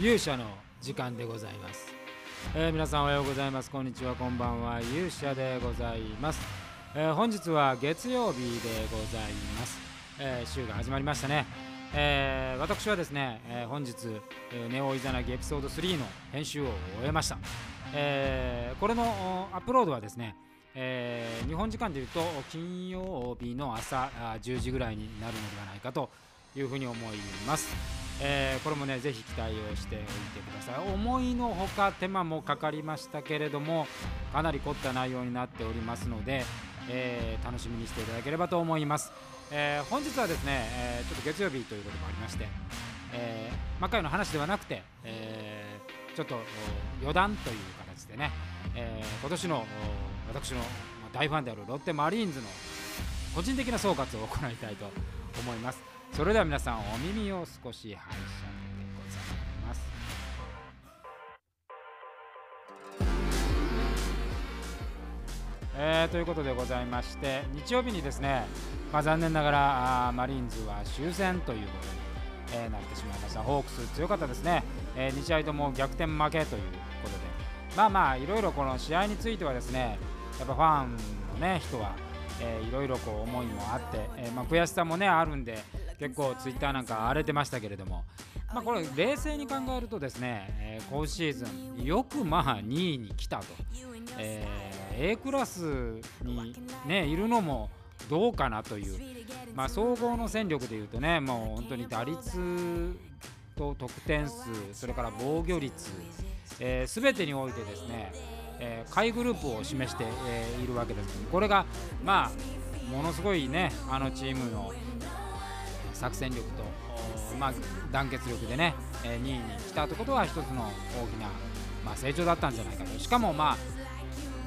勇者の時間でございます、えー皆さんおはようございます。こんにちは。こんばんは。勇者でございます、えー本日は月曜日でございます、えー週が始まりましたね、えー私はですね、えー本日、えネオイザナギエピソード3の編集を終えました、えーこれのアップロードはですねえー日本時間でいうと金曜日の朝10時ぐらいになるのではないかというふうに思います、えーこれもねぜひ期待をしておいてください。思いのほか手間もかかりましたけれどもかなり凝った内容になっておりますので、えー楽しみにしていただければと思います、えー本日はですね、えちょっと月曜日ということもありまして、えー、魔界の話ではなくて、えちょっと余談という形でね、えー今年の私の大ファンであるロッテマリーンズの個人的な総括を行いたいと思います。それでは皆さんお耳を少し拝借でございます。えーということでございまして日曜日にですね、まあ、残念ながらあマリーンズは終戦ということに、えーなってしまいました。ホークス強かったですね、え2試合とも逆転負けということで。まあまあいろいろこの試合についてはですねやっぱファンのね人は、えーいろいろこう思いもあって、えーまあ、悔しさもねあるんで結構ツイッターなんか荒れてましたけれども、まあ、これ冷静に考えるとですね、えー今シーズンよくまあ2位に来たと、えー A クラスにねいるのもどうかなという、まあ、総合の戦力でいうとねもう本当に打率と得点数それから防御率すべ、てにおいてですね、えー下位グループを示して、えーいるわけです。これがまあものすごいねあのチームの作戦力と、まあ、団結力でね、えー2位に来たということは一つの大きな、まあ、成長だったんじゃないかと。しかもまあ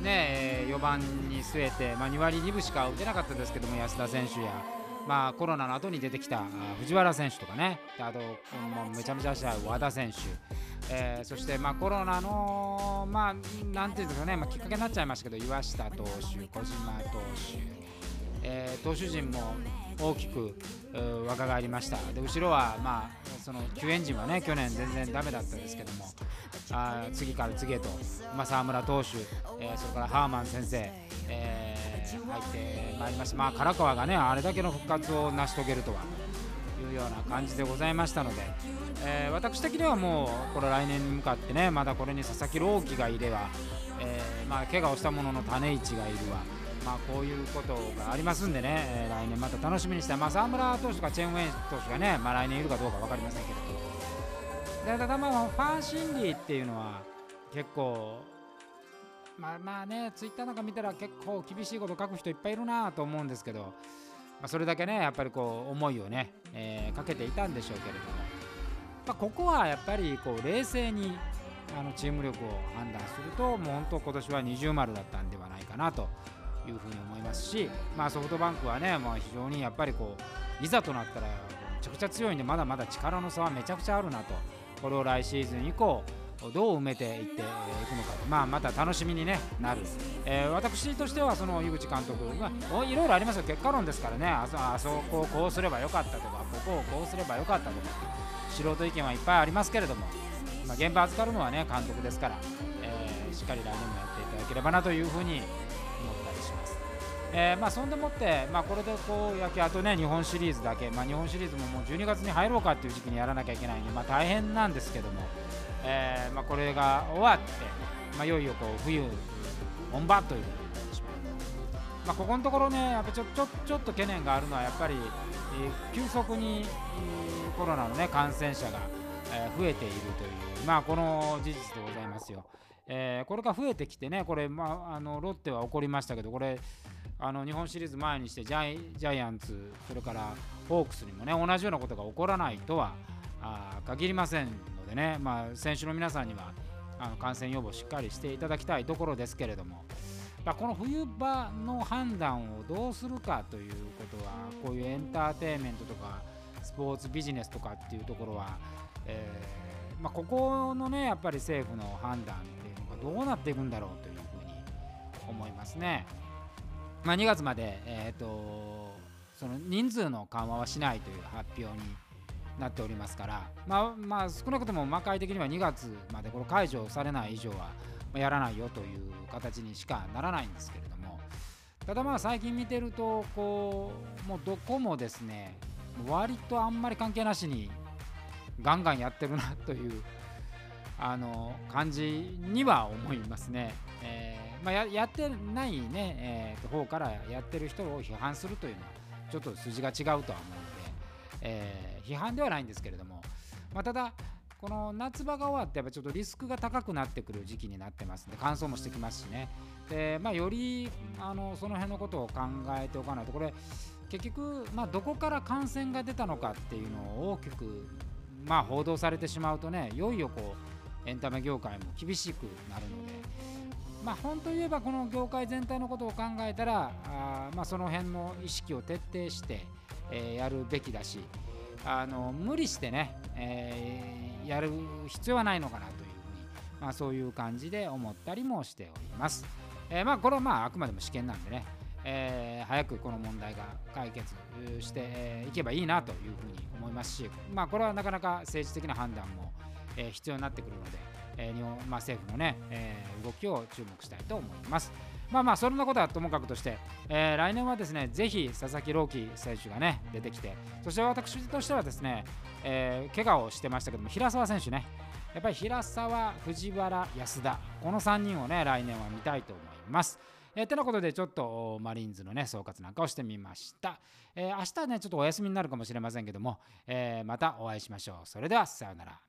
ねえー4番に据えて、まあ、2割2分しか打てなかったですけども安田選手や、まあ、コロナの後に出てきた藤原選手とかねあともうめちゃめちゃ試合和田選手、えーそしてまあコロナの、まあ、なんていうんですかね、まあ、きっかけになっちゃいましたけど岩下投手、小島投手、えー投手陣も大きく若返りましたで後ろは、まあ、その救援陣はね去年全然ダメだったんですけどもあ次から次へと、まあ、沢村投手、えーそれからハーマン先生、えー入ってまいりました、まあ、唐川がねあれだけの復活を成し遂げるとはいうような感じでございましたので、えー私的にはもうこれ来年に向かってねまだこれに佐々木朗希がいれば、えーまあ、怪我をしたものの種市がいるわ。まあこういうことがありますんでね、えー来年また楽しみにしたい、まあ、沢村投手とかチェン・ウェイ投手がね、まあ、来年いるかどうか分かりませんけれど、でただまあファン心理っていうのは結構、まあまあね、ツイッターなんか見たら結構厳しいこと書く人いっぱいいるなと思うんですけど、まあ、それだけね、やっぱりこう思いをね、えーかけていたんでしょうけれども、まあ、ここはやっぱりこう冷静にあのチーム力を判断すると、もう本当、今年は二重丸だったんではないかなというふうに思いますし、まあ、ソフトバンクはね、まあ、非常にやっぱりこういざとなったらめちゃくちゃ強いんで、まだまだ力の差はめちゃくちゃあるなと、これを来シーズン以降、どう埋めていっていくのかと、まあ、また楽しみに、ね、なる、えー私としてはその井口監督、まあ、おいろいろありますよ、結果論ですからね、あそあそこをこうすればよかったとか、ここをこうすればよかったとか、素人意見はいっぱいありますけれども、まあ、現場預かるのは、ね、監督ですから、えーしっかり来年もやっていただければなというふうにします。えーまあ、そんでもって、まあ、これでこう野球あとね日本シリーズだけ、まあ、日本シリーズももう12月に入ろうかっていう時期にやらなきゃいけないんで、まあ、大変なんですけども、えーまあ、これが終わって、ま、いよいよこう冬本番ということになってしまう、まあ、ここのところねやっぱちょちょちょっと懸念があるのはやっぱり、えー急速に、コロナの、ね、感染者が、え増えているという、まあ、この事実でございますよ。えーこれが増えてきてね、これ、まあ、あのロッテは起こりましたけど、これ、あの日本シリーズ前にしてジャイアンツ、それからホークスにもね、同じようなことが起こらないとはあ限りませんのでね、まあ、選手の皆さんにはあの感染予防しっかりしていただきたいところですけれども、まあ、この冬場の判断をどうするかということは、こういうエンターテインメントとか、スポーツビジネスとかっていうところは、えまあ、ここのね、やっぱり政府の判断どうなっていくんだろうというふうに思いますね。まあ、2月まで、えー、とその人数の緩和はしないという発表になっておりますから、まあ、まあ少なくとも魔界的には2月までこれ解除されない以上はやらないよという形にしかならないんですけれどもただまあ最近見てるとこうもうどこもですね割とあんまり関係なしにガンガンやってるなというあの感じには思いますね。えー、まあ、やってないね、えー、方からやってる人を批判するというのはちょっと筋が違うとは思うので、えー、批判ではないんですけれども、まあ、ただこの夏場が終わってやっぱちょっとリスクが高くなってくる時期になってますんで乾燥もしてきますしねで、まあ、よりあのその辺のことを考えておかないとこれ結局、まあ、どこから感染が出たのかっていうのを大きく、まあ、報道されてしまうとねいよいよこうエンタメ業界も厳しくなるので、まあ、本当言えばこの業界全体のことを考えたらあ、まあ、その辺の意識を徹底して、えー、やるべきだしあの無理してね、えー、やる必要はないのかなというふうに、まあ、そういう感じで思ったりもしております。えー、まあこれはまああくまでも試験なんでねえー、早くこの問題が解決していけばいいなというふうに思いますし、まあ、これはなかなか政治的な判断も、えー、必要になってくるので、えー、日本まあ、政府のね、えー、動きを注目したいと思います。まあまあ、そんなことはともかくとして、えー、来年はですね、ぜひ佐々木朗希選手がね、出てきて、そして私としてはですね、えー、怪我をしてましたけども、平沢選手ね、やっぱり平沢、藤原、安田、この3人をね、来年は見たいと思います。えー、てなことでちょっとマリーンズのね総括なんかをしてみました、えー、明日ねちょっとお休みになるかもしれませんけども、えー、またお会いしましょうそれではさようなら